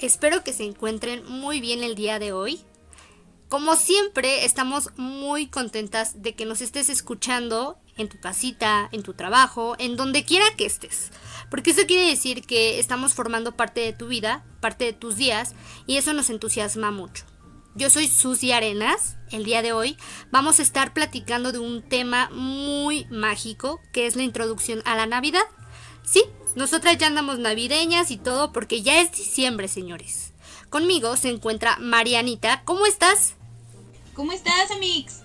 espero que se encuentren muy bien el día de hoy. Como siempre, estamos muy contentas de que nos estés escuchando en tu casita, en tu trabajo, en donde quiera que estés. Porque eso quiere decir que estamos formando parte de tu vida, parte de tus días, y eso nos entusiasma mucho. Yo soy Susi Arenas. El día de hoy vamos a estar platicando de un tema muy mágico, que es la introducción a la Navidad. Sí, nosotras ya andamos navideñas y todo porque ya es diciembre, señores. Conmigo se encuentra Marianita. ¿Cómo estás? ¿Cómo estás, Amix?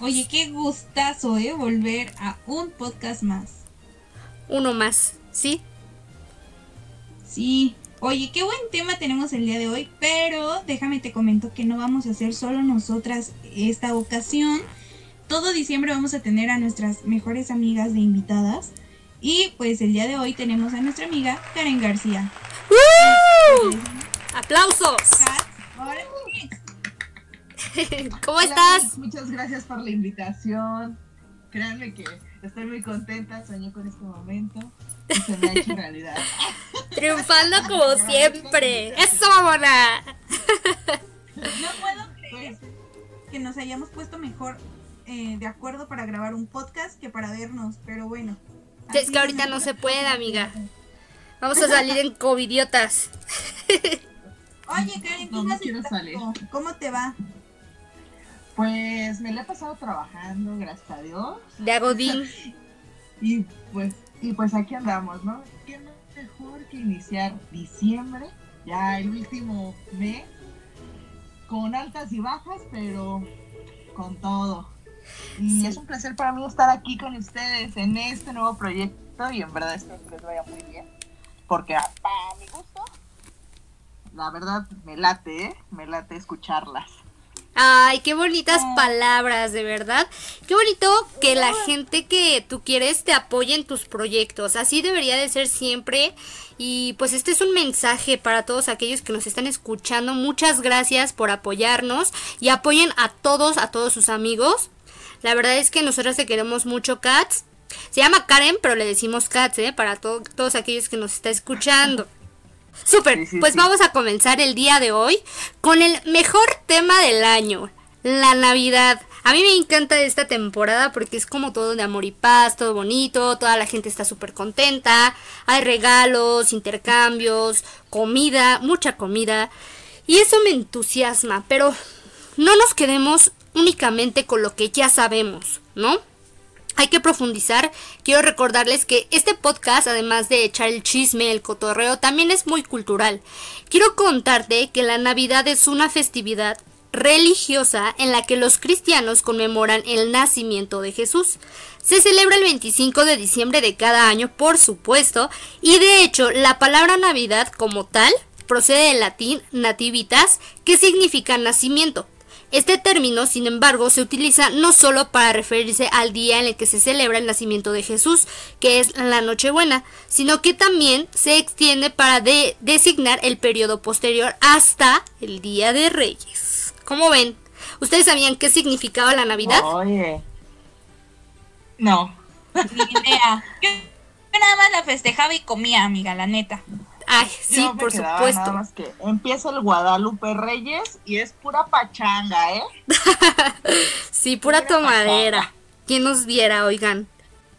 Oye, qué gustazo, ¿eh? Volver a un podcast más. Uno más, ¿sí? Sí. Oye, qué buen tema tenemos el día de hoy, pero déjame te comento que no vamos a hacer solo nosotras esta ocasión. Todo diciembre vamos a tener a nuestras mejores amigas de invitadas. Y pues el día de hoy tenemos a nuestra amiga Karen García. ¡Aplausos! ¿Cómo estás? Muchas gracias por la invitación. Créanme que estoy muy contenta, soñé con este momento y se me ha hecho realidad. Triunfando como siempre. ¡Eso, mamona! No puedo creer que nos hayamos puesto mejor eh, de acuerdo para grabar un podcast que para vernos, pero bueno. Es que ahorita no se puede, amiga. Vamos a salir en covidiotas. Oye, Karen, No, no quiero salir. ¿cómo te va? Pues me la he pasado trabajando, gracias a Dios. De Agodín. Y pues, y pues aquí andamos, ¿no? ¿Qué mejor que iniciar diciembre? Ya el último mes, con altas y bajas, pero con todo. Y Sí. es un placer para mí estar aquí con ustedes en este nuevo proyecto y en verdad espero que les vaya muy bien. Porque a- para mi gusto, la verdad me late, ¿eh? Me late escucharlas. Ay, qué bonitas palabras, de verdad. Qué bonito que la gente que tú quieres te apoye en tus proyectos. Así debería de ser siempre. Y pues este es un mensaje para todos aquellos que nos están escuchando. Muchas gracias por apoyarnos y apoyen a todos, a todos sus amigos. La verdad es que nosotros te queremos mucho, Cats. Se llama Karen, pero le decimos Cats, ¿eh? Para to- todos aquellos que nos están escuchando. Súper, Sí, sí, pues sí. vamos a comenzar el día de hoy con el mejor tema del año, la Navidad. A mí me encanta esta temporada porque es como todo de amor y paz, todo bonito, toda la gente está súper contenta, hay regalos, intercambios, comida, mucha comida. Y eso me entusiasma, pero no nos quedemos únicamente con lo que ya sabemos, ¿no? Hay que profundizar. Quiero recordarles que este podcast, además de echar el chisme, el cotorreo, también es muy cultural. Quiero contarte que la Navidad es una festividad religiosa en la que los cristianos conmemoran el nacimiento de Jesús. Se celebra el 25 de diciembre de cada año, por supuesto, y de hecho la palabra Navidad como tal procede del latín nativitas, que significa nacimiento. Este término, sin embargo, se utiliza no solo para referirse al día en el que se celebra el nacimiento de Jesús, que es la Nochebuena, sino que también se extiende para de- designar el periodo posterior hasta el Día de Reyes. ¿Cómo ven? ¿Ustedes sabían qué significaba la Navidad? Oye. No. Ni idea. Yo, nada más la festejaba y comía, amiga, la neta. Ay, sí, Yo me por quedaba supuesto. Nada más que empieza el Guadalupe Reyes y es pura pachanga, ¿eh? Sí, pura tomadera. ¿Quién nos viera, oigan?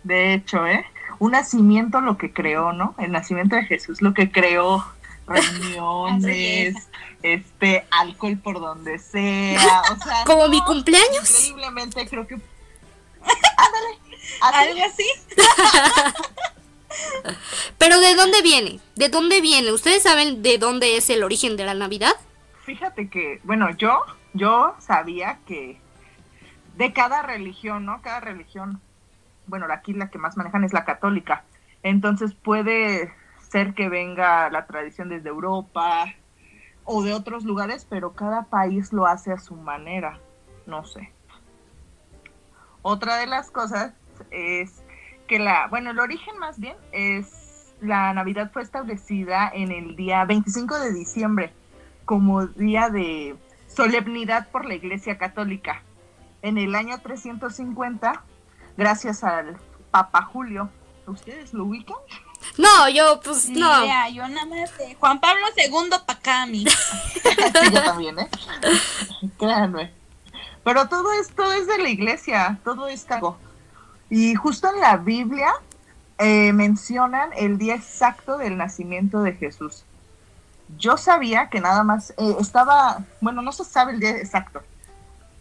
De hecho, ¿eh? Un nacimiento lo que creó, ¿no? El nacimiento de Jesús lo que creó reuniones, este, alcohol por donde sea, o sea, Como no, mi cumpleaños. increíblemente creo que ándale, así. Algo así. Pero ¿de dónde viene? ¿De dónde viene? ¿Ustedes saben de dónde es el origen de la Navidad? Fíjate que, bueno, yo, yo sabía que de cada religión, ¿no? Cada religión, bueno, aquí la que más manejan es la católica. Entonces puede ser que venga la tradición desde Europa o de otros lugares, pero cada país lo hace a su manera. No sé. Otra de las cosas es que la, bueno, el origen más bien es la Navidad fue establecida en el día 25 de diciembre como día de solemnidad por la Iglesia Católica. En el año 350, gracias al Papa Julio, ¿ustedes lo ubican? No, yo pues Ni no. idea, yo nada más de Juan Pablo II acá. Sí, yo también, ¿eh? Créanme. Pero todo esto es de la iglesia, todo es cago. Y justo en la Biblia eh, mencionan el día exacto del nacimiento de Jesús. Yo sabía que nada más eh, estaba, bueno, no se sabe el día exacto,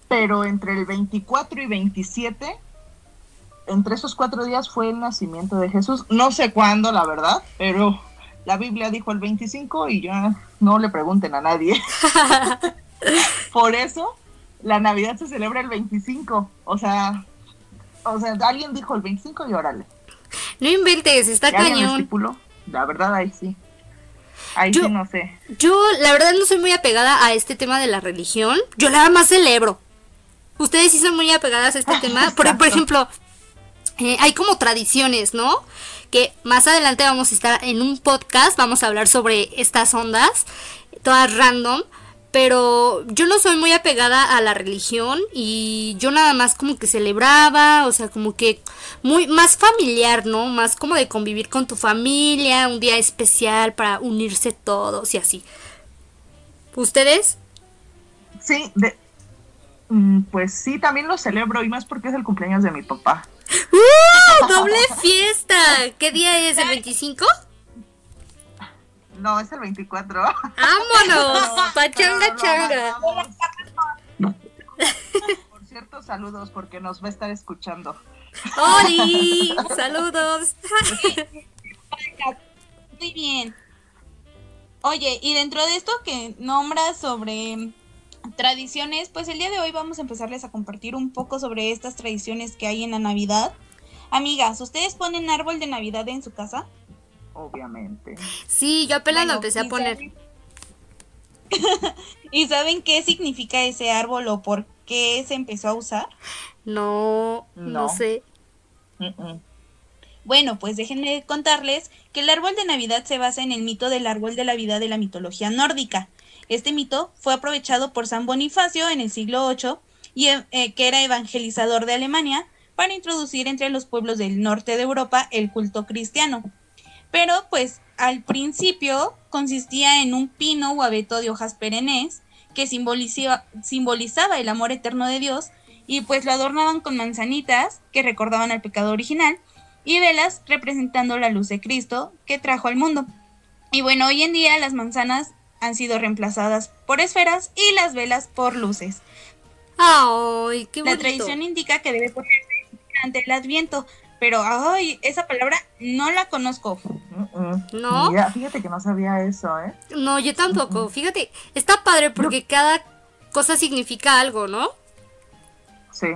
pero entre el 24 y 27, entre esos cuatro días fue el nacimiento de Jesús. No sé cuándo, la verdad, pero la Biblia dijo el 25 y ya no le pregunten a nadie. Por eso la Navidad se celebra el 25. O sea, o sea, alguien dijo el 25 y órale. No inventes, está ¿Y alguien cañón. La verdad, ahí sí. Ahí Yo- sí no sé. Yo, la verdad, no soy muy apegada a este tema de la religión. Yo nada más celebro. Ustedes sí son muy apegadas a este tema. Por, ejemplo, eh, hay como tradiciones, ¿no? Que más adelante vamos a estar en un podcast, vamos a hablar sobre estas ondas, todas random. Pero yo no soy muy apegada a la religión y yo nada más como que celebraba, o sea, como que muy más familiar, ¿no? Más como de convivir con tu familia, un día especial para unirse todos y así. ¿Ustedes? Sí, de, mm, pues sí, también lo celebro y más porque es el cumpleaños de mi papá. ¡Uh! ¡Doble fiesta! ¿Qué día es? ¿El 25? No, es el 24. ¡Vámonos! ¡Pachanga No, changa! Por cierto, saludos porque nos va a estar escuchando. ¡Oli! ¡Saludos! Muy bien. Oye, y dentro de esto que nombras sobre tradiciones, pues el día de hoy vamos a empezarles a compartir un poco sobre estas tradiciones que hay en la Navidad. Amigas, ¿ustedes ponen árbol de Navidad en su casa? Obviamente. Sí, yo apenas lo empecé a ¿y poner. saben- ¿Y saben qué significa ese árbol o por qué se empezó a usar? No, no No. sé. Bueno, pues déjenme contarles que el árbol de Navidad se basa en el mito del árbol de la vida de la mitología nórdica. Este mito fue aprovechado por San Bonifacio en el siglo VIII, y, eh, que era evangelizador de Alemania, para introducir entre los pueblos del norte de Europa el culto cristiano. Pero pues al principio consistía en un pino o abeto de hojas perennes que simboliza- simbolizaba el amor eterno de Dios y pues lo adornaban con manzanitas que recordaban al pecado original y velas representando la luz de Cristo que trajo al mundo. Y bueno, hoy en día las manzanas han sido reemplazadas por esferas y las velas por luces. ¡Ay, qué La bonito! tradición indica que debe ponerse ante el adviento, pero ay, esa palabra no la conozco. ¿No? Mira, fíjate que no sabía eso, ¿eh? No, yo tampoco. Fíjate, está padre porque cada cosa significa algo, ¿no? Sí.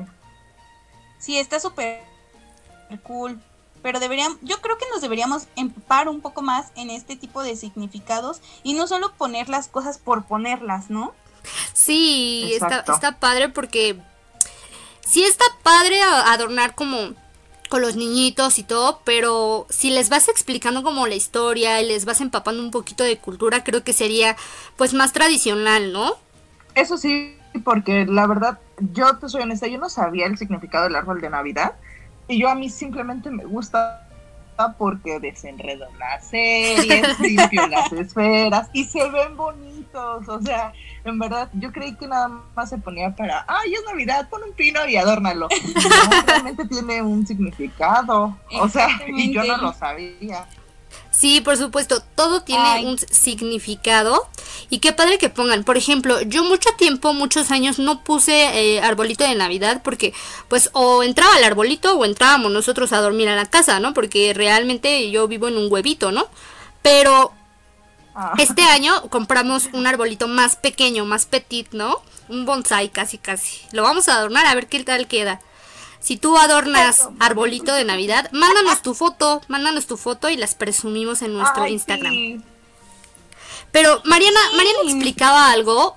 Sí, está súper cool. Pero deberíamos, yo creo que nos deberíamos empapar un poco más en este tipo de significados y no solo poner las cosas por ponerlas, ¿no? Sí, está, está padre porque sí está padre adornar como con los niñitos y todo, pero si les vas explicando como la historia y les vas empapando un poquito de cultura, creo que sería pues más tradicional, ¿no? Eso sí, porque la verdad, yo te soy honesta, yo no sabía el significado del árbol de Navidad. Y yo a mí simplemente me gusta porque desenredo las series, limpio las esferas y se ven bonitos. O sea, en verdad, yo creí que nada más se ponía para, ay, es Navidad, pon un pino y adórnalo. No, realmente tiene un significado. O sea, y yo no lo sabía. Sí, por supuesto, todo tiene Ay. un significado y qué padre que pongan. Por ejemplo, yo mucho tiempo, muchos años no puse eh, arbolito de Navidad porque pues o entraba el arbolito o entrábamos nosotros a dormir a la casa, ¿no? Porque realmente yo vivo en un huevito, ¿no? Pero Ah, este año compramos un arbolito más pequeño, más petit, ¿no? Un bonsai casi casi. Lo vamos a adornar a ver qué tal queda. Si tú adornas arbolito de Navidad, mándanos tu foto, mándanos tu foto y las presumimos en nuestro ay, Instagram. sí. Pero Mariana, Mariana explicaba algo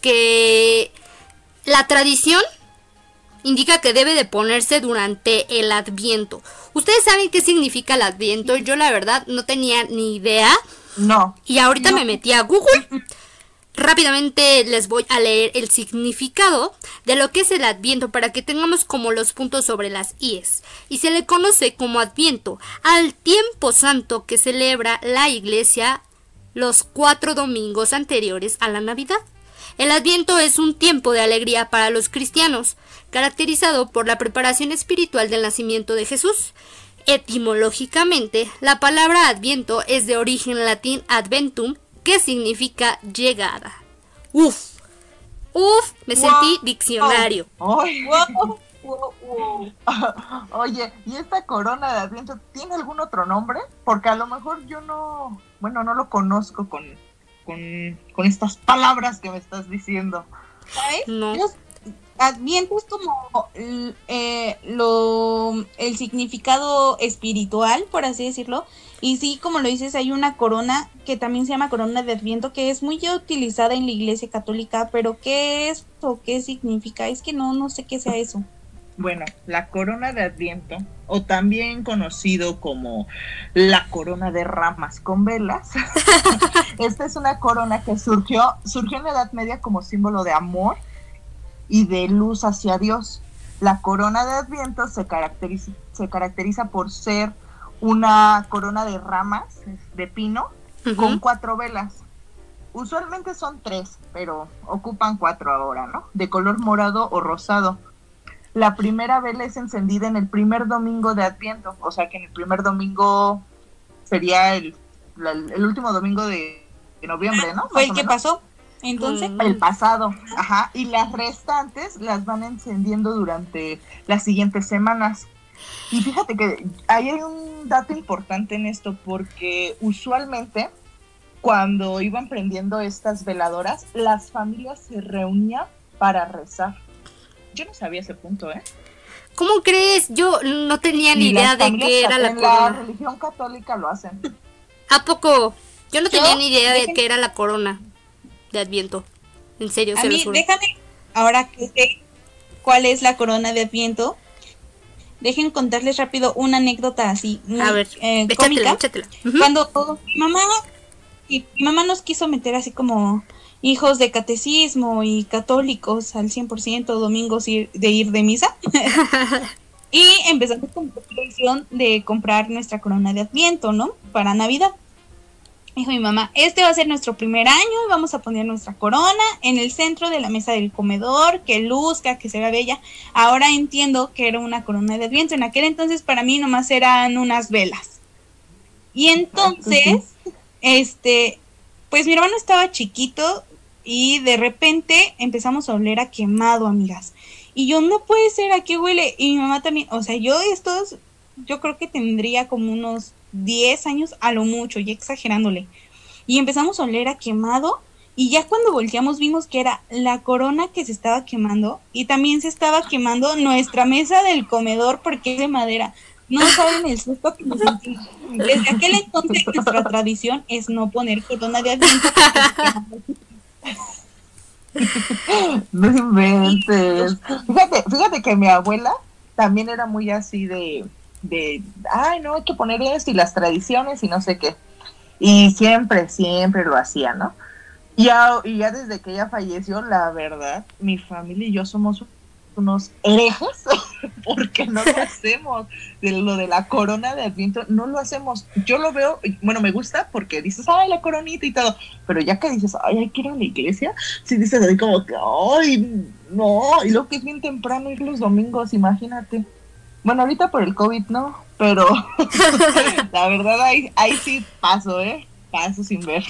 que la tradición indica que debe de ponerse durante el Adviento. ¿Ustedes saben qué significa el Adviento? Yo la verdad no tenía ni idea No, y ahorita me metí a Google Rápidamente les voy a leer el significado de lo que es el Adviento para que tengamos como los puntos sobre las IES. Y se le conoce como Adviento al tiempo santo que celebra la Iglesia los cuatro domingos anteriores a la Navidad. El Adviento es un tiempo de alegría para los cristianos, caracterizado por la preparación espiritual del nacimiento de Jesús. Etimológicamente, la palabra Adviento es de origen latín adventum, que significa llegada. Uf, uf, me sentí diccionario. Oye, ¿y esta corona de Adviento tiene algún otro nombre? Porque a lo mejor yo no, bueno, no lo conozco con, con, estas palabras que me estás diciendo. ¿Sabes? No. Adviento es como eh, lo, el significado espiritual, por así decirlo, y sí, como lo dices, hay una corona que también se llama corona de Adviento, que es muy utilizada en la Iglesia Católica, pero ¿qué es o qué significa? Es que no, no sé qué sea eso. Bueno, la corona de Adviento, o también conocido como la corona de ramas con velas, esta es una corona que surgió, surgió en la Edad Media como símbolo de amor y de luz hacia Dios. La corona de Adviento se caracteriza, se caracteriza por ser una corona de ramas de pino con cuatro velas. Usualmente son tres, pero ocupan cuatro ahora, ¿no? De color morado o rosado. La primera vela es encendida en el primer domingo de Adviento, o sea que en el primer domingo sería el, el último domingo de, noviembre, ¿no? Fue el que pasó, entonces. El pasado, ajá. Y las restantes las van encendiendo durante las siguientes semanas. Y fíjate que ahí hay un dato importante en esto porque usualmente cuando iban prendiendo estas veladoras, las familias se reunían para rezar. Yo no sabía ese punto, ¿eh? ¿Cómo crees? Yo no tenía ni idea de qué era la corona. La religión católica lo hacen. ¿A poco? Yo no tenía ni idea de qué era la corona de Adviento. En serio, a se mí, déjame, ahora que sé cuál es la corona de Adviento, dejen contarles rápido una anécdota así a ver, eh, cómica. Cuando mi mamá y mi mamá nos quiso meter así como hijos de catecismo y católicos al 100% domingos de ir de misa. y empezamos con la tradición de comprar nuestra corona de Adviento, ¿no? Para Navidad. Dijo mi mamá, este va a ser nuestro primer año, vamos a poner nuestra corona en el centro de la mesa del comedor, que luzca, que se vea bella. Ahora entiendo que era una corona de adviento, en aquel entonces para mí nomás eran unas velas. Y entonces, este, pues mi hermano estaba chiquito y de repente empezamos a oler a quemado, amigas. Y yo, no puede ser, ¿a qué huele? Y mi mamá también, o sea, yo estos, yo creo que tendría como unos 10 años a lo mucho, y exagerándole. Y empezamos a oler a quemado y ya cuando volteamos vimos que era la corona que se estaba quemando y también se estaba quemando nuestra mesa del comedor porque es de madera. No saben el susto que nos sentimos. Desde aquel entonces nuestra tradición es no poner corona de adviento. No inventes. Fíjate, fíjate que mi abuela también era muy así de de, ay, no, hay que poner esto y las tradiciones y no sé qué. Y siempre, siempre lo hacía, ¿no? Y ya, y ya desde que ella falleció, la verdad, mi familia y yo somos unos herejes porque no lo hacemos de lo de la corona de Adviento no lo hacemos yo lo veo bueno me gusta porque dices ay la coronita y todo pero ya que dices ay hay que ir a la iglesia si dices así como que ay no y lo que es bien temprano ir los domingos imagínate bueno, ahorita por el COVID no, pero la verdad ahí, ahí sí paso, ¿eh? Paso sin ver.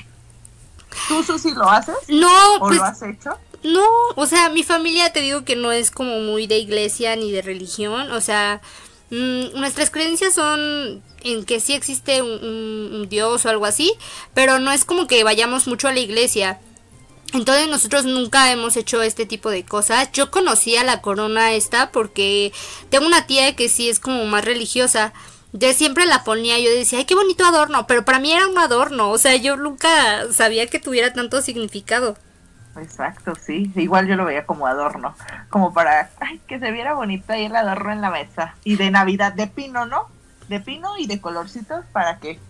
¿Tú, Susi, lo haces? No, ¿O pues, lo has hecho? No, o sea, mi familia te digo que no es como muy de iglesia ni de religión, o sea, mm, nuestras creencias son en que sí existe un, Dios o algo así, pero no es como que vayamos mucho a la iglesia. Entonces nosotros nunca hemos hecho este tipo de cosas. Yo conocía la corona esta porque tengo una tía que sí es como más religiosa. Yo siempre la ponía, yo decía, ay, qué bonito adorno, pero para mí era un adorno, o sea, yo nunca sabía que tuviera tanto significado. Exacto, sí, igual yo lo veía como adorno, como para, ay, que se viera bonito ahí el adorno en la mesa. Y de Navidad, de pino, ¿no? De pino y de colorcitos para que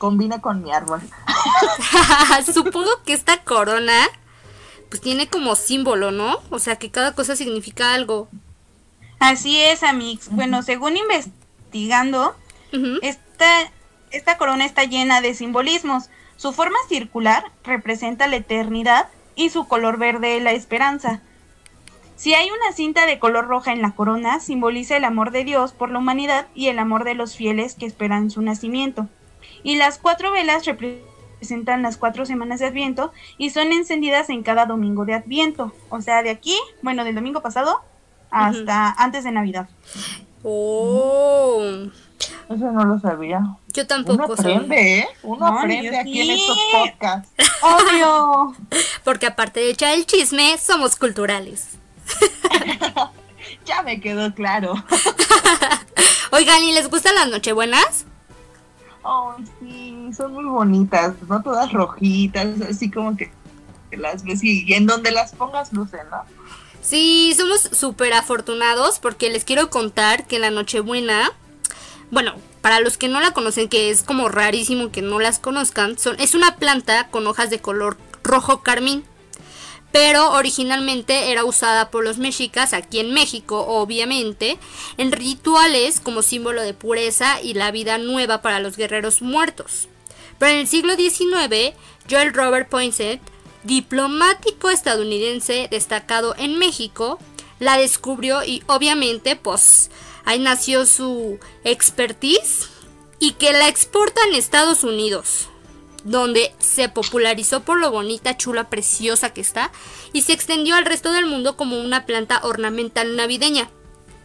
combina con mi árbol. Supongo que esta corona pues tiene como símbolo, ¿no? O sea, que cada cosa significa algo. Así es, Amix. Bueno, según investigando, esta, esta corona está llena de simbolismos. Su forma circular representa la eternidad y su color verde la esperanza. Si hay una cinta de color roja en la corona, simboliza el amor de Dios por la humanidad y el amor de los fieles que esperan su nacimiento. Y las cuatro velas representan las cuatro semanas de Adviento y son encendidas en cada domingo de Adviento. O sea, de aquí, bueno, del domingo pasado hasta antes de Navidad. Oh. Eso no lo sabía. Yo tampoco. Uno aprende, ¿eh? Uno aprende aquí en estos podcasts. Obvio. Porque aparte de echar el chisme, somos culturales. ya me quedó claro. Oigan, ¿y les gustan las nochebuenas? Oh, sí, son muy bonitas, ¿no? Todas rojitas, así como que las ves y en donde las pongas lucen, ¿no? Sí, somos súper afortunados porque les quiero contar que la Nochebuena, bueno, para los que no la conocen, que es como rarísimo que no las conozcan, son, es una planta con hojas de color rojo carmín. Pero originalmente era usada por los mexicas aquí en México, obviamente, en rituales como símbolo de pureza y la vida nueva para los guerreros muertos. Pero en el siglo XIX, Joel Robert Poinsett diplomático estadounidense destacado en México, la descubrió y obviamente pues ahí nació su expertise y que la exporta en Estados Unidos, donde se popularizó por lo bonita, chula, preciosa que está y se extendió al resto del mundo como una planta ornamental navideña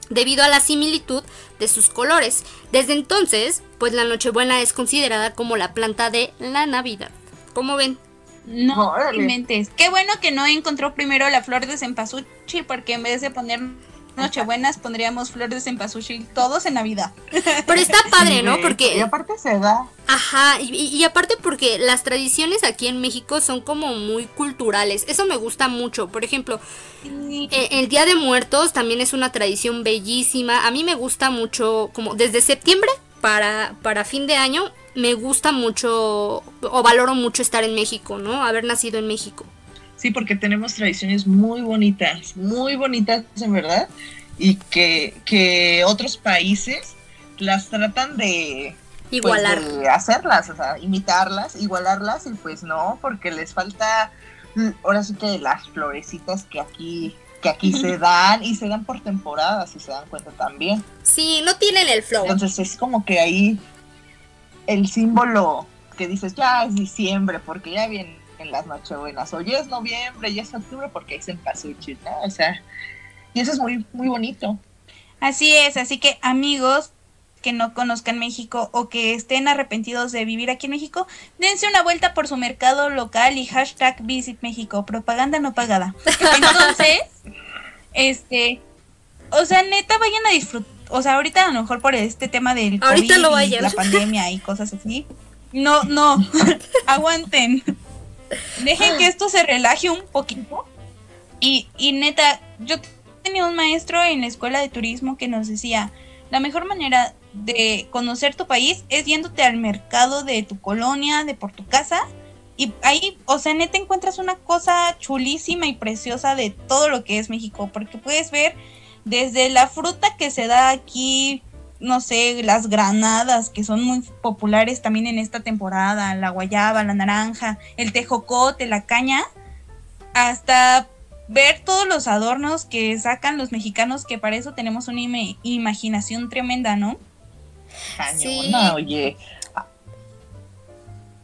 debido a la similitud de sus colores. Desde entonces, pues la Nochebuena es considerada como la planta de la Navidad. ¿Cómo ven? No, mentes. Qué bueno que no encontró primero la flor de cempasúchil, porque en vez de poner Nochebuenas pondríamos flor de cempasúchil todos en Navidad. Pero está padre, ¿no? Porque. Y aparte se da. Ajá, y, aparte porque las tradiciones aquí en México son como muy culturales. Eso me gusta mucho. Por ejemplo, eh, el Día de Muertos también es una tradición bellísima. A mí me gusta mucho, como desde septiembre para, para fin de año, me gusta mucho o valoro mucho estar en México, ¿no? Haber nacido en México. Sí, porque tenemos tradiciones muy bonitas, muy bonitas en verdad, y que, otros países las tratan de pues, igualar, hacerlas, o sea, imitarlas, igualarlas, y pues no, porque les falta mm, ahora sí que las florecitas que aquí que aquí se dan y se dan por temporadas, si se dan cuenta también. Sí, no tienen el flow. Entonces es como que ahí el símbolo que dices, ya es diciembre, porque ya vienen las nochebuenas, o ya es noviembre, ya es octubre, porque es en Pasuchi, ¿no? O sea, y eso es muy, muy bonito. Así es, así que amigos que no conozcan México o que estén arrepentidos de vivir aquí en México, dense una vuelta por su mercado local y hashtag Visit México, propaganda no pagada. Entonces, este, o sea, neta, vayan a disfrutar o sea, ahorita a lo mejor por este tema del COVID y la pandemia y cosas así. No, no, aguanten. Dejen que esto se relaje un poquito. Y, y neta, yo tenía un maestro en la escuela de turismo que nos decía, la mejor manera de conocer tu país es yéndote al mercado de tu colonia, de por tu casa. Y ahí, o sea, neta encuentras una cosa chulísima y preciosa de todo lo que es México, porque puedes ver desde la fruta que se da aquí, no sé, las granadas, que son muy populares también en esta temporada, la guayaba, la naranja, el tejocote, la caña, hasta ver todos los adornos que sacan los mexicanos, que para eso tenemos una imaginación tremenda, ¿no? Sí. oye.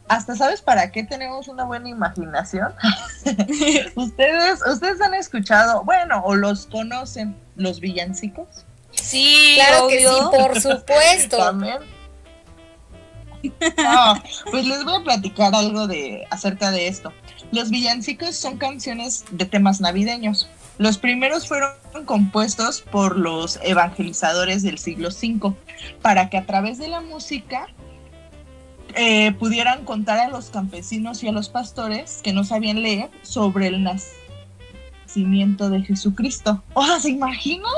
Hasta sabes para qué tenemos una buena imaginación. ustedes, ustedes han escuchado, bueno, o los conocen, los villancicos. Sí, claro que sí, por supuesto. También. pues les voy a platicar algo de acerca de esto. Los villancicos son canciones de temas navideños. Los primeros fueron compuestos por los evangelizadores del siglo V para que a través de la música eh, pudieran contar a los campesinos y a los pastores que no sabían leer sobre el nacimiento de Jesucristo. O sea, ¿se imaginan?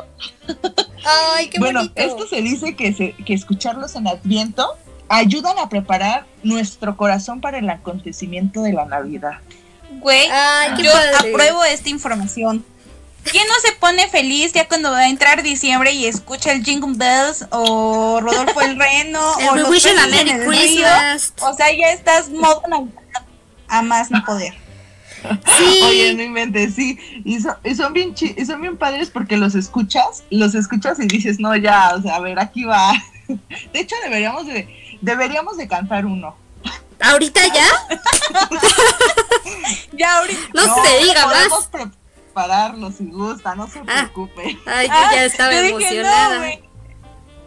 Ay, qué bueno, esto se dice que, que escucharlos en Adviento ayudan a preparar nuestro corazón para el acontecimiento de la Navidad. Güey, Ay, yo padre. apruebo esta información. ¿Quién no se pone feliz ya cuando va a entrar diciembre y escucha el Jingle Bells o Rodolfo el Reno El o los Wish Merry el río? Christmas. O sea, ya estás modo Navidad a más no poder. Sí. Oye, no inventes, sí. Y, so- y son bien chi- y son bien padres porque los escuchas, los escuchas y dices, no, ya, o sea, a ver, aquí va. De hecho, deberíamos de, deberíamos de cantar uno. ¿Ahorita ya? Ya ahorita. No, se diga podemos más. prepararlo si gusta, no se Ah. preocupe. Ay, yo Ah, ya estaba yo dije, emocionada. no.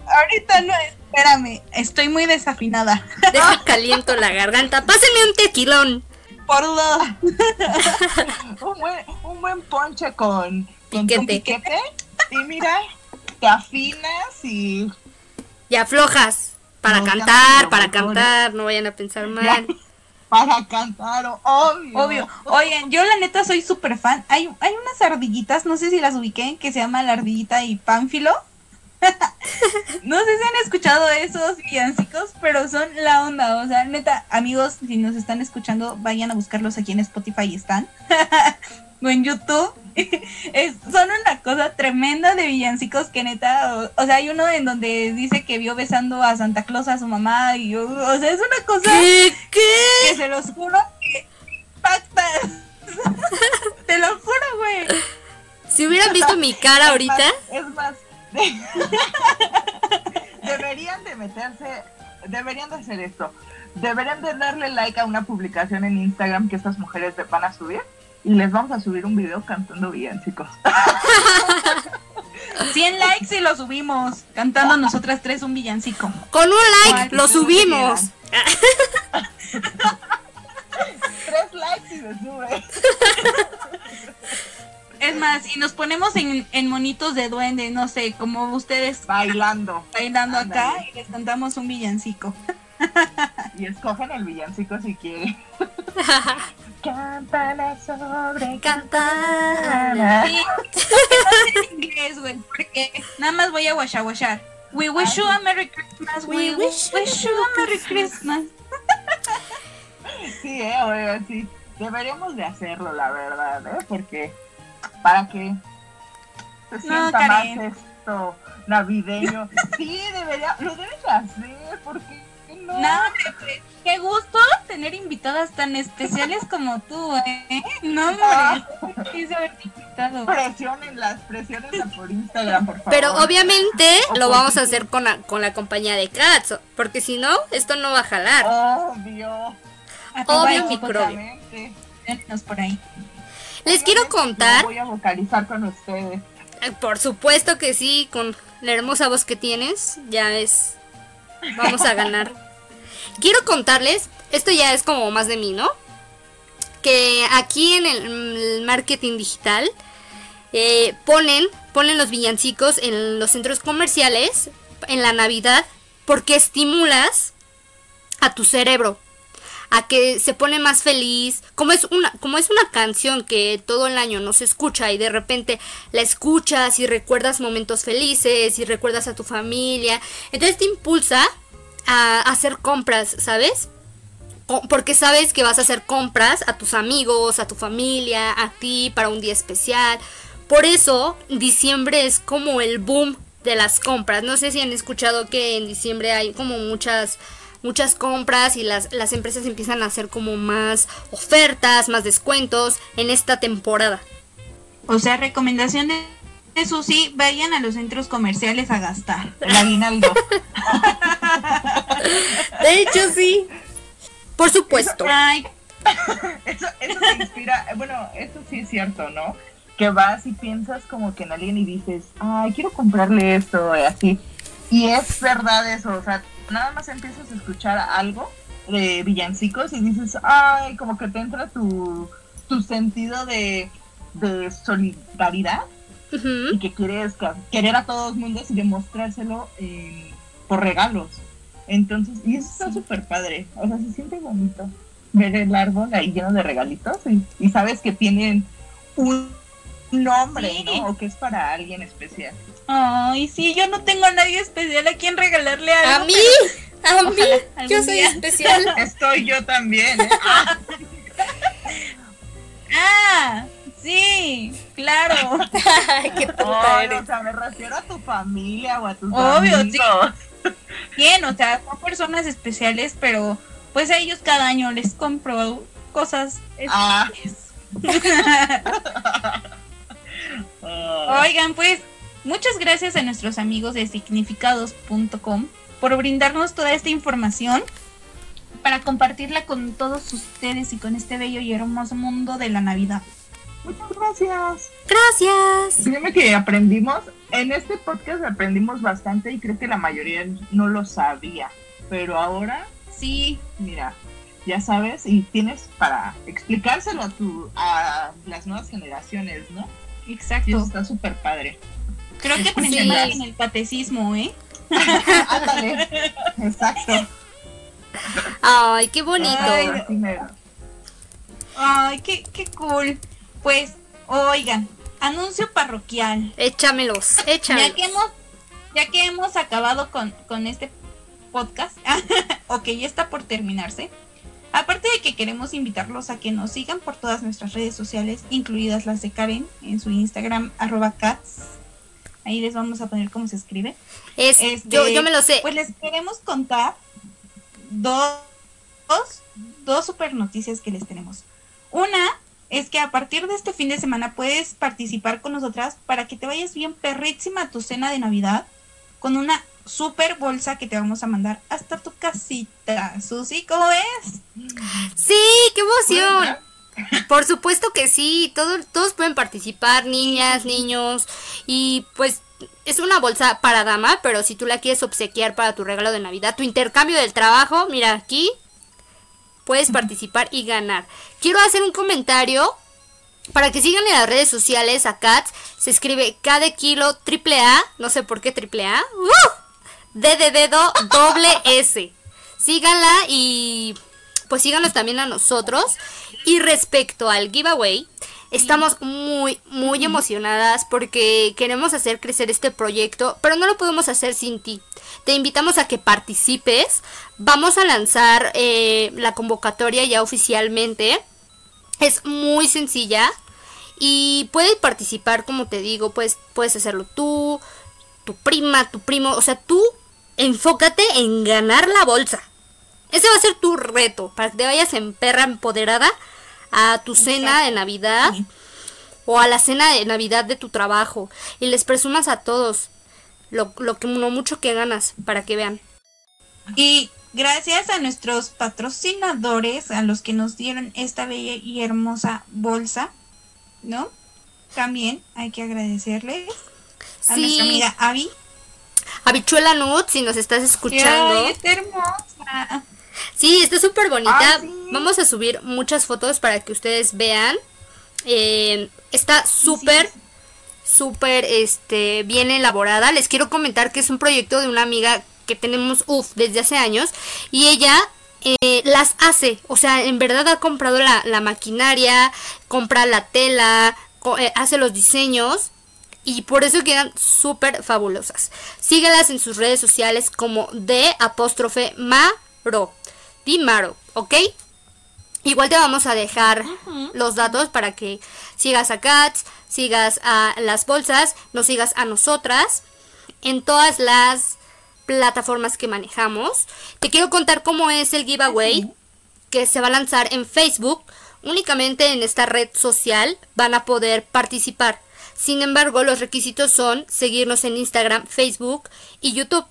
Ahorita no, espérame, estoy muy desafinada. Deja caliento la garganta. Pásenme un tequilón. Por dos. un, buen, un buen ponche con, con tu Piquete. piquete. Y mira, te afinas y Y aflojas. Para cantar, para cantar. No vayan a pensar ya, mal. para cantar, obvio. Obvio. Oigan, yo la neta soy súper fan. Hay, hay unas ardillitas, no sé si las ubiqué, que se llama la ardillita y Pánfilo. no sé si han escuchado esos villancicos, pero son la onda. O sea, neta, amigos, si nos están escuchando, vayan a buscarlos aquí en Spotify están. o en YouTube. Es- son una cosa tremenda de villancicos que neta, o, o sea, hay uno en donde dice que vio besando a Santa Claus a su mamá y, o, o sea, es una cosa ¿Qué? ¿Qué? que se los juro que impactas. Te lo juro, güey. Si hubieran visto mi cara ahorita. Es más, de- deberían de meterse, deberían de hacer esto. Deberían de darle like a una publicación en Instagram que estas mujeres van a subir y les vamos a subir un video cantando bien, chicos. 100 likes y lo subimos. Cantando nosotras tres un villancico. Con un like Ay, lo subimos. Tres likes y se sube. Es más, y nos ponemos en, en monitos de duende, no sé, como ustedes Bailando. bailando acá y les cantamos un villancico. Y escogen el villancico si quieren. Cántala sobre Cantar. Sí, no sé en inglés, güey, porque nada más voy a guachar. We wish you a Merry Christmas. We, wish, you a Merry Christmas. Sí, eh, oiga, sí. Deberíamos de hacerlo, la verdad, ¿eh? Porque para que se sienta Karen. más esto navideño. Sí, debería, lo debes de hacer, porque no? No, hombre, qué gusto tener invitadas tan especiales como tú, ¿eh? No, Ah. hombre, quise haberte invitado. Presionenlas, presionenlas por Instagram, por favor. Pero obviamente O lo vamos a hacer con la, con la compañía de Cats. Porque si no, esto no va a jalar. Obvio. Obvio, microbio. Por ahí. Les quiero contar. yo Voy a vocalizar con ustedes. Eh, Por supuesto que sí, con la hermosa voz que tienes, ya es. Vamos a ganar. Quiero contarles, esto ya es como más de mí, ¿no? Que aquí en el marketing digital eh, ponen, ponen los villancicos en los centros comerciales en la Navidad porque estimulas a tu cerebro a que se pone más feliz. Como es una, como es una canción que todo el año no se escucha y de repente la escuchas y recuerdas momentos felices y recuerdas a tu familia. Entonces te impulsa a hacer compras, ¿sabes? Porque sabes que vas a hacer compras a tus amigos, a tu familia, a ti para un día especial. Por eso diciembre es como el boom de las compras. No sé si han escuchado que en diciembre hay como muchas muchas compras y las, las empresas empiezan a hacer como más ofertas, más descuentos en esta temporada. O sea, recomendación de, de Susi, vayan a los centros comerciales a gastar. El aguinaldo. De hecho, sí. Por supuesto. Ay, Eso, eso te inspira, bueno, eso sí es cierto, ¿no? Que vas y piensas como que en alguien y dices, ay, quiero comprarle esto, y así. Y es verdad eso, o sea, nada más empiezas a escuchar algo de villancicos y dices, ay, como que te entra tu, tu sentido de, de solidaridad y que quieres querer a todos mundos y demostrárselo eh, por regalos. Entonces, y eso está súper padre. O sea, se siente bonito ver el árbol ahí lleno de regalitos y, y sabes que tienen un nombre, Sí. ¿no? O que es para alguien especial. Ay, sí, yo no tengo a nadie especial a quien regalarle algo. A mí, a mí, Ojalá yo soy día. especial. Estoy yo también, ¿eh? Ah, Ah, sí, claro. Qué Ay, o sea, me refiero a tu familia o a tus Obvio, amigos. Bien, o sea, son personas especiales, pero pues a ellos cada año les compro cosas Ah. especiales. Ah. Oigan, pues muchas gracias a nuestros amigos de significados.com por brindarnos toda esta información para compartirla con todos ustedes y con este bello y hermoso mundo de la Navidad. Muchas gracias. Gracias. Créeme que aprendimos, en este podcast aprendimos bastante y creo que la mayoría no lo sabía. Pero ahora, Sí, mira, ya sabes y tienes para explicárselo a, tu, a las nuevas generaciones, ¿no? Y eso exacto. está súper padre. Creo que aprendí Sí. más en el catecismo, ¿eh? Ándale, exacto. Ay, qué bonito. Ay. Ay, qué, qué cool. Pues, oigan, anuncio parroquial. Échamelos, Ya échamelos. que hemos, ya que hemos acabado con, con este podcast, o que ya está por terminarse, aparte de que queremos invitarlos a que nos sigan por todas nuestras redes sociales, incluidas las de Karen, en su Instagram, arroba cats. Ahí les vamos a poner cómo se escribe. Es, Este, yo, yo me lo sé. Pues les queremos contar dos, dos, dos super noticias que les tenemos. Una es que a partir de este fin de semana puedes participar con nosotras para que te vayas bien perrísima a tu cena de Navidad con una super bolsa que te vamos a mandar hasta tu casita. Susi, ¿cómo ves? Sí, qué emoción. Por supuesto que sí, todo- todos pueden participar, niñas, niños, y pues es una bolsa para dama, pero si tú la quieres obsequiar para tu regalo de Navidad, tu intercambio del trabajo, mira aquí, puedes participar y ganar. Quiero hacer un comentario para que sigan en las redes sociales a Cats, se escribe K de kilo triple A, no sé por qué triple A, ¡Uh! D de dedo doble S. Síganla y pues síganos también a nosotros. Y respecto al giveaway, estamos muy, muy emocionadas porque queremos hacer crecer este proyecto, pero no lo podemos hacer sin ti. Te invitamos a que participes. Vamos a lanzar eh, la convocatoria ya oficialmente. Es muy sencilla y puedes participar, como te digo, pues puedes hacerlo tú, tu prima, tu primo, o sea, tú enfócate en ganar la bolsa. Ese va a ser tu reto, para que te vayas en perra empoderada a tu cena de Navidad o a la cena de Navidad de tu trabajo y les presumas a todos lo, lo, que, lo mucho que ganas para que vean. Y gracias a nuestros patrocinadores, a los que nos dieron esta bella y hermosa bolsa, ¿no? También hay que agradecerles a nuestra amiga Abby. Habichuela Nut, si nos estás escuchando. Ay, está hermosa. Sí, está súper bonita. Ah, sí. Vamos a subir muchas fotos para que ustedes vean. Eh, está súper, súper este, bien elaborada. Les quiero comentar que es un proyecto de una amiga que tenemos, uff, desde hace años. Y ella eh, las hace. O sea, en verdad ha comprado la, la maquinaria, compra la tela, co- eh, hace los diseños. Y por eso quedan súper fabulosas. Síguelas en sus redes sociales como de apóstrofe Maro. Di Maro, ¿ok? Igual te vamos a dejar los datos para que sigas a Cats, sigas a las bolsas, nos sigas a nosotras en todas las plataformas que manejamos. Te quiero contar cómo es el giveaway que se va a lanzar en Facebook. Únicamente en esta red social van a poder participar. Sin embargo, los requisitos son seguirnos en Instagram, Facebook y YouTube.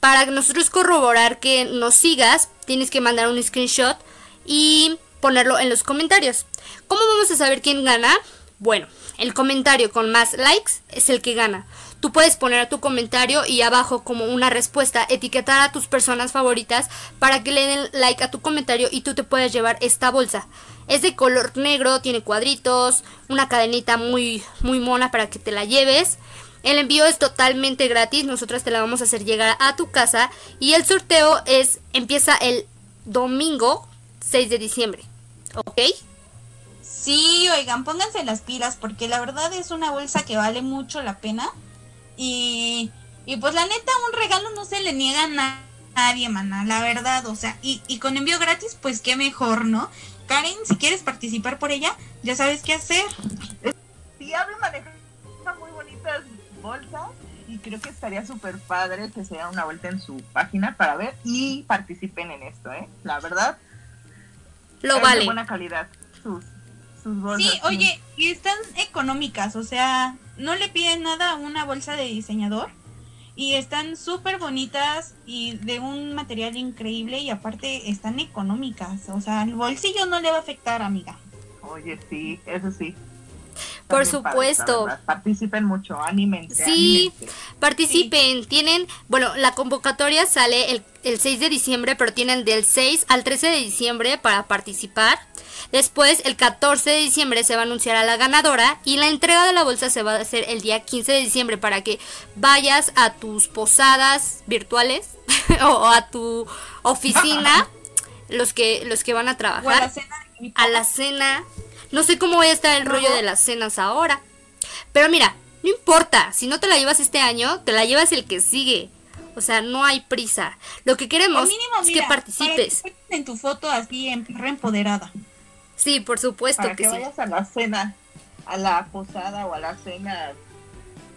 Para nosotros corroborar que nos sigas, tienes que mandar un screenshot y ponerlo en los comentarios. ¿Cómo vamos a saber quién gana? Bueno, el comentario con más likes es el que gana. Tú puedes poner tu comentario y abajo como una respuesta etiquetar a tus personas favoritas para que le den like a tu comentario y tú te puedes llevar esta bolsa. Es de color negro, tiene cuadritos, una cadenita muy muy mona para que te la lleves. El envío es totalmente gratis, nosotras te la vamos a hacer llegar a tu casa y el sorteo es empieza el domingo 6 de diciembre. ¿Ok? Sí, oigan, pónganse las pilas porque la verdad es una bolsa que vale mucho la pena. Y, y pues la neta, un regalo no se le niega a na- nadie, mana, la verdad. O sea, y, y con envío gratis, pues qué mejor, ¿no? Karen, si quieres participar por ella, ya sabes qué hacer. Sí, bonitas bolsas y creo que estaría súper padre que se den una vuelta en su página para ver y participen en esto, ¿eh? La verdad. Lo vale. De buena calidad sus, sus bolsas. Sí, oye, y están económicas, o sea, no le piden nada a una bolsa de diseñador. Y están súper bonitas y de un material increíble y aparte están económicas. O sea, el bolsillo no le va a afectar, amiga. Oye, sí, eso sí. Por padres, supuesto. Participen mucho, anímense. Sí. anímense. Participen, tienen, bueno, la convocatoria sale el, el 6 de diciembre, pero tienen del 6 al 13 de diciembre para participar. Después, el 14 de diciembre se va a anunciar a la ganadora y la entrega de la bolsa se va a hacer el día 15 de diciembre para que vayas a tus posadas virtuales o a tu oficina, los que, los que van a O a la trabajar, cena a la cena. No sé cómo va a estar el rollo de las cenas ahora. Pero mira, no importa, si no te la llevas este año, te la llevas el que sigue. O sea, no hay prisa. Lo que queremos mínimo, es mira, que participes. para que en tu foto así en reempoderada. Sí, por supuesto Para que, que sí. vayas a la cena, a la posada o a la cena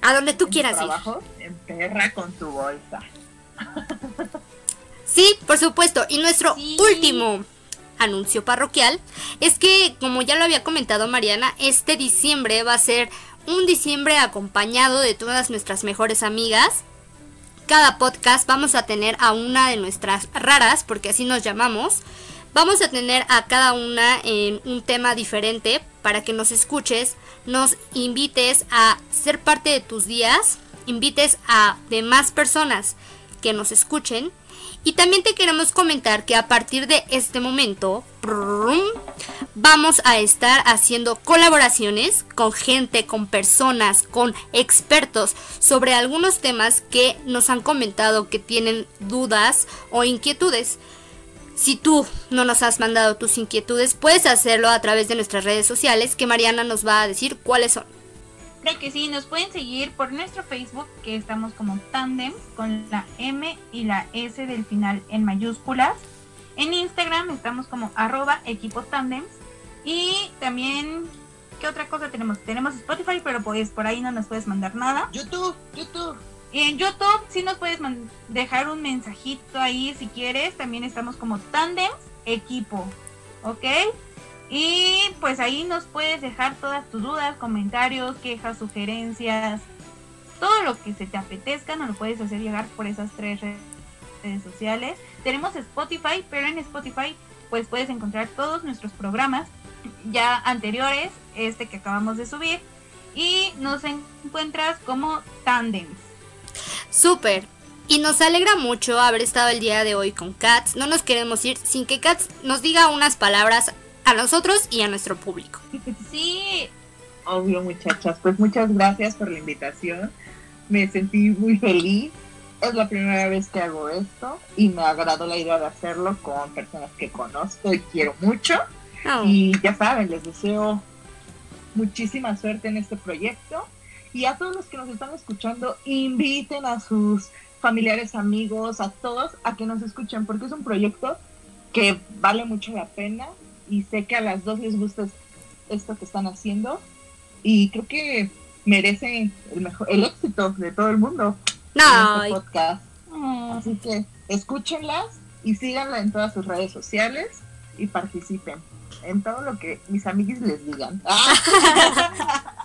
A donde tú en tu quieras ir. trabajo, en perra con tu bolsa. Sí, por supuesto. Y nuestro Sí. último anuncio parroquial es que, como ya lo había comentado Mariana, este diciembre va a ser un diciembre acompañado de todas nuestras mejores amigas. Cada podcast vamos a tener a una de nuestras raras, porque así nos llamamos. Vamos a tener a cada una en un tema diferente para que nos escuches, nos invites a ser parte de tus días, invites a demás personas que nos escuchen. Y también te queremos comentar que a partir de este momento vamos a estar haciendo colaboraciones con gente, con personas, con expertos sobre algunos temas que nos han comentado que tienen dudas o inquietudes. Si tú no nos has mandado tus inquietudes, puedes hacerlo a través de nuestras redes sociales que Mariana nos va a decir cuáles son. Creo que sí, nos pueden seguir por nuestro Facebook, que estamos como Tandem, con la M y la S del final en mayúsculas. En Instagram estamos como arroba equipo tandems. Y también, ¿qué otra cosa tenemos? Tenemos Spotify, pero pues por ahí no nos puedes mandar nada. YouTube, YouTube. Y en YouTube sí nos puedes dejar un mensajito ahí si quieres. También estamos como Tandems Equipo. ¿Ok? Y pues ahí nos puedes dejar todas tus dudas, comentarios, quejas, sugerencias. Todo lo que se te apetezca nos lo puedes hacer llegar por esas tres re- redes sociales. Tenemos Spotify, pero en Spotify pues puedes encontrar todos nuestros programas ya anteriores, este que acabamos de subir. Y nos encuentras como Tandems. Súper. Y nos alegra mucho haber estado el día de hoy con Katz. No nos queremos ir sin que Katz nos diga unas palabras a nosotros y a nuestro público. Sí, Obvio, muchachas. Pues muchas gracias por la invitación. Me sentí muy feliz. Es la primera vez que hago esto y me agradó la idea de hacerlo con personas que conozco y quiero mucho. Oh, Y ya saben, les deseo muchísima suerte en este proyecto. Y a todos los que nos están escuchando, inviten a sus familiares, amigos, a todos a que nos escuchen, porque es un proyecto que vale mucho la pena y sé que a las dos les gusta es- esto que están haciendo y creo que merecen el mejor el éxito de todo el mundo en Ay, este podcast. Mm, Así que escúchenlas y síganla en todas sus redes sociales y participen en todo lo que mis amiguis les digan. ¡Ah!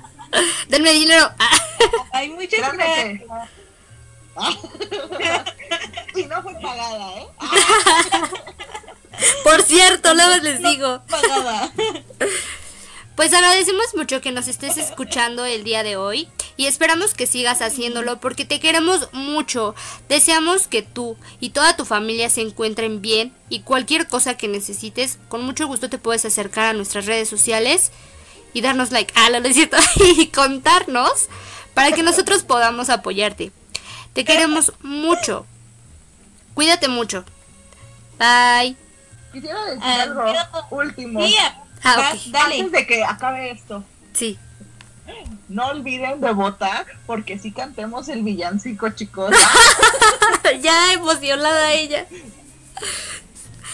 denme dinero. Ah, Ay, muchas gracias. que- ¡Ah! y no fue pagada, ¿eh? Por cierto, luego les digo. Pagada. Pues agradecemos mucho que nos estés escuchando el día de hoy y esperamos que sigas haciéndolo porque te queremos mucho. Deseamos que tú y toda tu familia se encuentren bien y cualquier cosa que necesites, con mucho gusto te puedes acercar a nuestras redes sociales y darnos like, ah, lo necesito, y contarnos para que nosotros podamos apoyarte. Te queremos mucho. Cuídate mucho. Bye. Quisiera decir Ah, algo yo- último. Sí, Ah, vas, ok. dale. Antes de que acabe esto, Sí. no olviden de votar porque si cantemos el villancico, chicos. ya emocionada ella.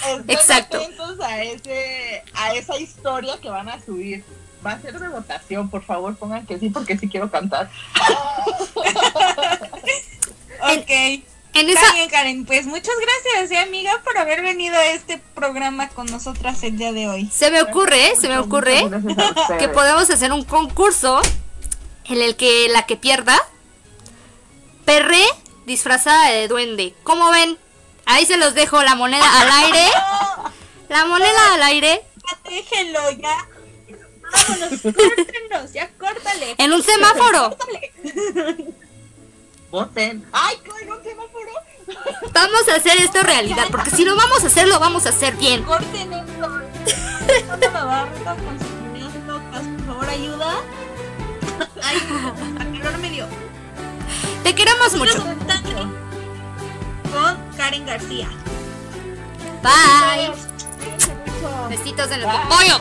Estén Exacto. atentos a, ese, a esa historia que van a subir. Va a ser de votación, por favor, pongan que sí, porque sí quiero cantar. Ok. En esa, Está bien, Karen. Pues muchas gracias, eh, amiga, por haber venido a este programa con nosotras el día de hoy. se me ocurre, se me ocurre que podemos hacer un concurso en el que la que pierda perre disfrazada de duende. ¿Cómo ven? Ahí se los dejo la moneda al aire. La moneda al aire déjenlo, ya. Vámonos, córtenos, ya córtale. en un semáforo. Córtale. Voten. ¡Ay, un semáforo! Vamos a hacer esto realidad, porque si lo vamos a hacer, lo vamos a hacer bien. Corten esto. Con sus por favor, ayuda. Ay, a calor me dio. Te queremos mucho. Con Karen García. Bye. Besitos en el pollo.